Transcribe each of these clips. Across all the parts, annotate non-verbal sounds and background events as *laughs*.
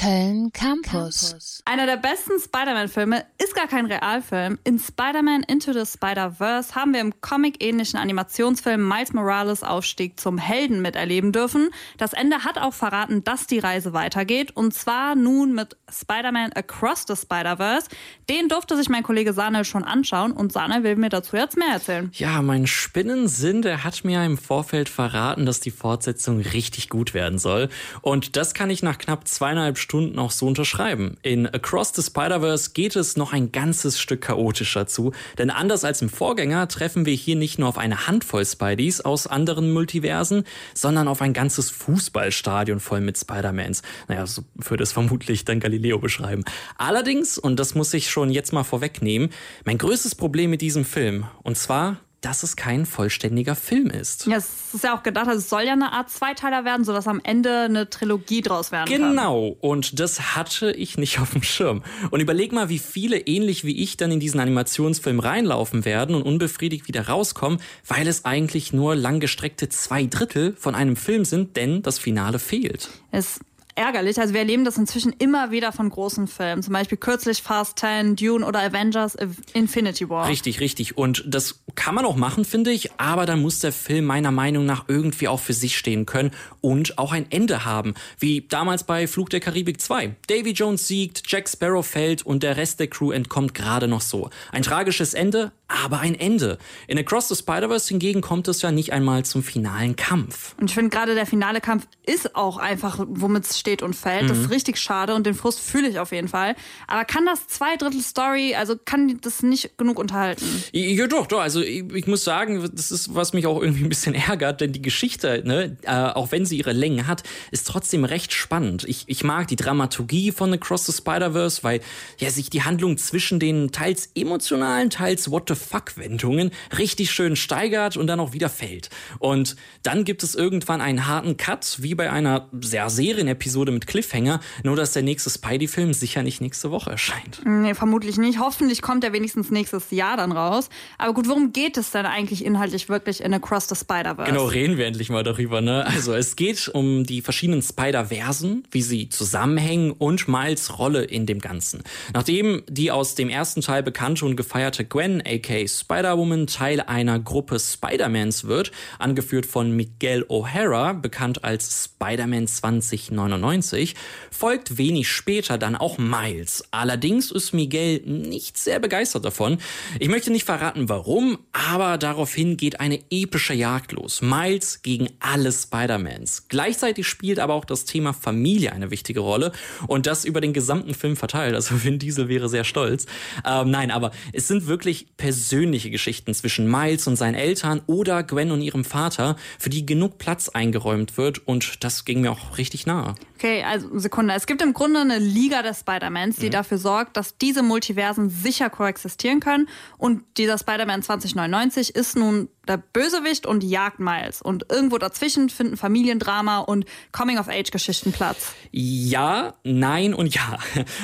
Köln Campus. Einer der besten Spider-Man-Filme ist gar kein Realfilm. In Spider-Man Into the Spider-Verse haben wir im comic-ähnlichen Animationsfilm Miles Morales Aufstieg zum Helden miterleben dürfen. Das Ende hat auch verraten, dass die Reise weitergeht. Und zwar nun mit Spider-Man Across the Spider-Verse. Den durfte sich mein Kollege Sanel schon anschauen und Sanel will mir dazu jetzt mehr erzählen. Ja, mein Spinnensinn, der hat mir im Vorfeld verraten, dass die Fortsetzung richtig gut werden soll. Und das kann ich nach knapp zweieinhalb Stunden auch so unterschreiben. In Across the Spider-Verse geht es noch ein ganzes Stück chaotischer zu, denn anders als im Vorgänger treffen wir hier nicht nur auf eine Handvoll Spideys aus anderen Multiversen, sondern auf ein ganzes Fußballstadion voll mit Spider-Mans. Naja, so würde es vermutlich dann Galileo beschreiben. Allerdings, und das muss ich schon jetzt mal vorwegnehmen, mein größtes Problem mit diesem Film, und zwar dass es kein vollständiger Film ist. Ja, es ist ja auch gedacht, also es soll ja eine Art Zweiteiler werden, sodass am Ende eine Trilogie draus werden genau. kann. Genau, und das hatte ich nicht *laughs* auf dem Schirm. Und überleg mal, wie viele ähnlich wie ich dann in diesen Animationsfilm reinlaufen werden und unbefriedigt wieder rauskommen, weil es eigentlich nur langgestreckte zwei Drittel von einem Film sind, denn das Finale fehlt. Es ärgerlich. Also wir erleben das inzwischen immer wieder von großen Filmen. Zum Beispiel kürzlich Fast 10, Dune oder Avengers Infinity War. Richtig, richtig. Und das kann man auch machen, finde ich. Aber dann muss der Film meiner Meinung nach irgendwie auch für sich stehen können und auch ein Ende haben. Wie damals bei Flug der Karibik 2. Davy Jones siegt, Jack Sparrow fällt und der Rest der Crew entkommt gerade noch so. Ein tragisches Ende, aber ein Ende. In Across the Spider-Verse hingegen kommt es ja nicht einmal zum finalen Kampf. Und ich finde gerade der finale Kampf ist auch einfach, womit es steht und fällt. Mhm. Das ist mhm. richtig schade und den Frust fühle ich auf jeden Fall. Aber kann das zwei Drittel Story, also kann das nicht genug unterhalten? Ja, doch, doch. Also ich, ich muss sagen, das ist, was mich auch irgendwie ein bisschen *laughs* ärgert, denn die Geschichte, ne, äh, auch wenn sie ihre Längen hat, ist trotzdem recht spannend. Ich, ich mag die Dramaturgie von Across the Spider-Verse, weil ja sich die Handlung zwischen den teils emotionalen, teils What the Fuck-Wendungen richtig schön steigert und dann auch wieder fällt. Und dann gibt es irgendwann einen harten Cut, wie bei einer sehr Serienepisode mit Cliffhanger, nur dass der nächste Spidey-Film sicher nicht nächste Woche erscheint. Nee, vermutlich nicht. Hoffentlich kommt er wenigstens nächstes Jahr dann raus. Aber gut, worum geht es denn eigentlich inhaltlich wirklich in Across the Spider-Verse? Genau, reden wir endlich mal darüber, ne? Also es geht um die verschiedenen Spider-Versen, wie sie zusammenhängen und Miles Rolle in dem Ganzen. Nachdem die aus dem ersten Teil bekannte und gefeierte Gwen, aka Spider-Woman, Teil einer Gruppe Spider-Mans wird, angeführt von Miguel O'Hara, bekannt als Spider-Man 2099, folgt wenig später dann auch Miles. Allerdings ist Miguel nicht sehr begeistert davon. Ich möchte nicht verraten, warum, aber daraufhin geht eine epische Jagd los. Miles gegen alle Spider-Mans. Gleichzeitig spielt aber auch das Thema Familie eine wichtige Rolle und das über den gesamten Film verteilt. Also Vin Diesel wäre sehr stolz. Ähm, nein, aber es sind wirklich persönliche persönliche Geschichten zwischen Miles und seinen Eltern oder Gwen und ihrem Vater, für die genug Platz eingeräumt wird und das ging mir auch richtig nahe. Okay, also Sekunde. Es gibt im Grunde eine Liga der Spider-Mans, die mhm. dafür sorgt, dass diese Multiversen sicher koexistieren können und dieser Spider-Man 2099 ist nun der Bösewicht und jagt Miles. Und irgendwo dazwischen finden Familiendrama und Coming-of-Age-Geschichten Platz. Ja, nein und ja.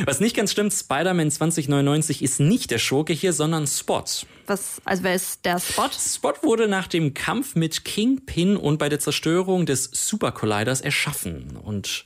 Was nicht ganz stimmt, Spider-Man 2099 ist nicht der Schurke hier, sondern Spot. Was, also wer ist der Spot? Spot wurde nach dem Kampf mit Kingpin und bei der Zerstörung des Super Colliders erschaffen. Und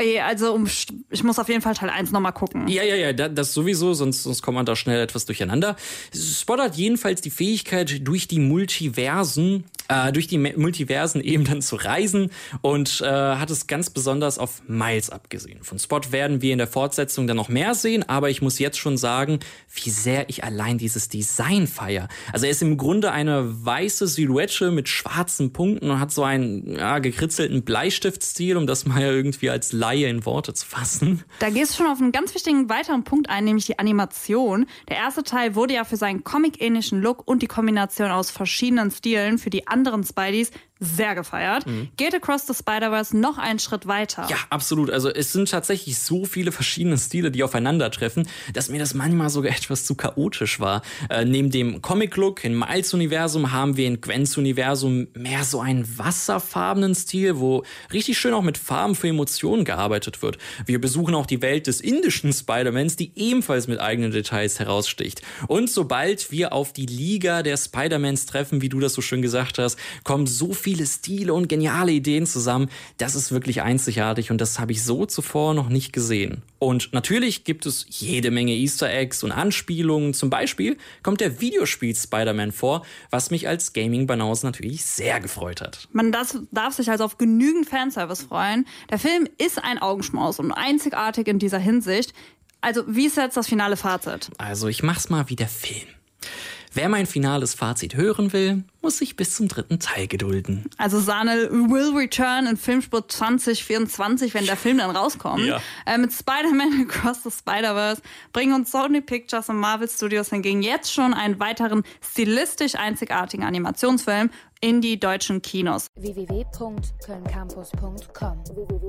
äh, also ich muss auf jeden Fall Teil 1 nochmal gucken. Ja, ja, ja, das sowieso, sonst, sonst kommt man da schnell etwas durcheinander. Spot hat jedenfalls die Fähigkeit, durch die Multiversen äh, durch die Multiversen eben dann zu reisen und äh, hat es ganz besonders auf Miles abgesehen. Von Spot werden wir in der Fortsetzung dann noch mehr sehen, aber ich muss jetzt schon sagen, wie sehr ich allein dieses Design feier. Also er ist im Grunde eine weiße Silhouette mit schwarzen Punkten und hat so einen ja, gekritzelten Bleistiftstil, um das mal irgendwie als Laie in Worte zu fassen. Da gehst du schon auf einen ganz wichtigen weiteren Punkt ein, nämlich die Animation. Der erste Teil wurde ja für seinen comic-ähnlichen Look und die Kombination aus verschiedenen Stilen für die anderen Spideys sehr gefeiert. Mhm. Geht Across the Spider-Verse noch einen Schritt weiter. Ja, absolut. Also es sind tatsächlich so viele verschiedene Stile, die aufeinandertreffen, dass mir das manchmal sogar etwas zu chaotisch war. Äh, neben dem Comic-Look in Miles-Universum haben wir in Gwens Universum mehr so einen wasserfarbenen Stil, wo richtig schön auch mit Farben für Emotionen gearbeitet wird. Wir besuchen auch die Welt des indischen Spider-Mans, die ebenfalls mit eigenen Details heraussticht. Und sobald wir auf die Liga der Spider-Mans treffen, wie du das so schön gesagt hast, kommen so viele viele Stile und geniale Ideen zusammen. Das ist wirklich einzigartig und das habe ich so zuvor noch nicht gesehen. Und natürlich gibt es jede Menge Easter Eggs und Anspielungen. Zum Beispiel kommt der Videospiel Spider-Man vor, was mich als Gaming-Banause natürlich sehr gefreut hat. Man das, darf sich also auf genügend Fanservice freuen. Der Film ist ein Augenschmaus und einzigartig in dieser Hinsicht. Also, wie ist jetzt das finale Fazit? Also, ich mach's mal wie der Film. Wer mein finales Fazit hören will, muss sich bis zum dritten Teil gedulden. Also Sahne will return in Filmsport 2024, wenn der Film dann rauskommt. Ja. Äh, mit Spider-Man *laughs* Across the Spider-Verse bringen uns Sony Pictures und Marvel Studios hingegen jetzt schon einen weiteren stilistisch einzigartigen Animationsfilm in die deutschen Kinos. www.kölncampus.com www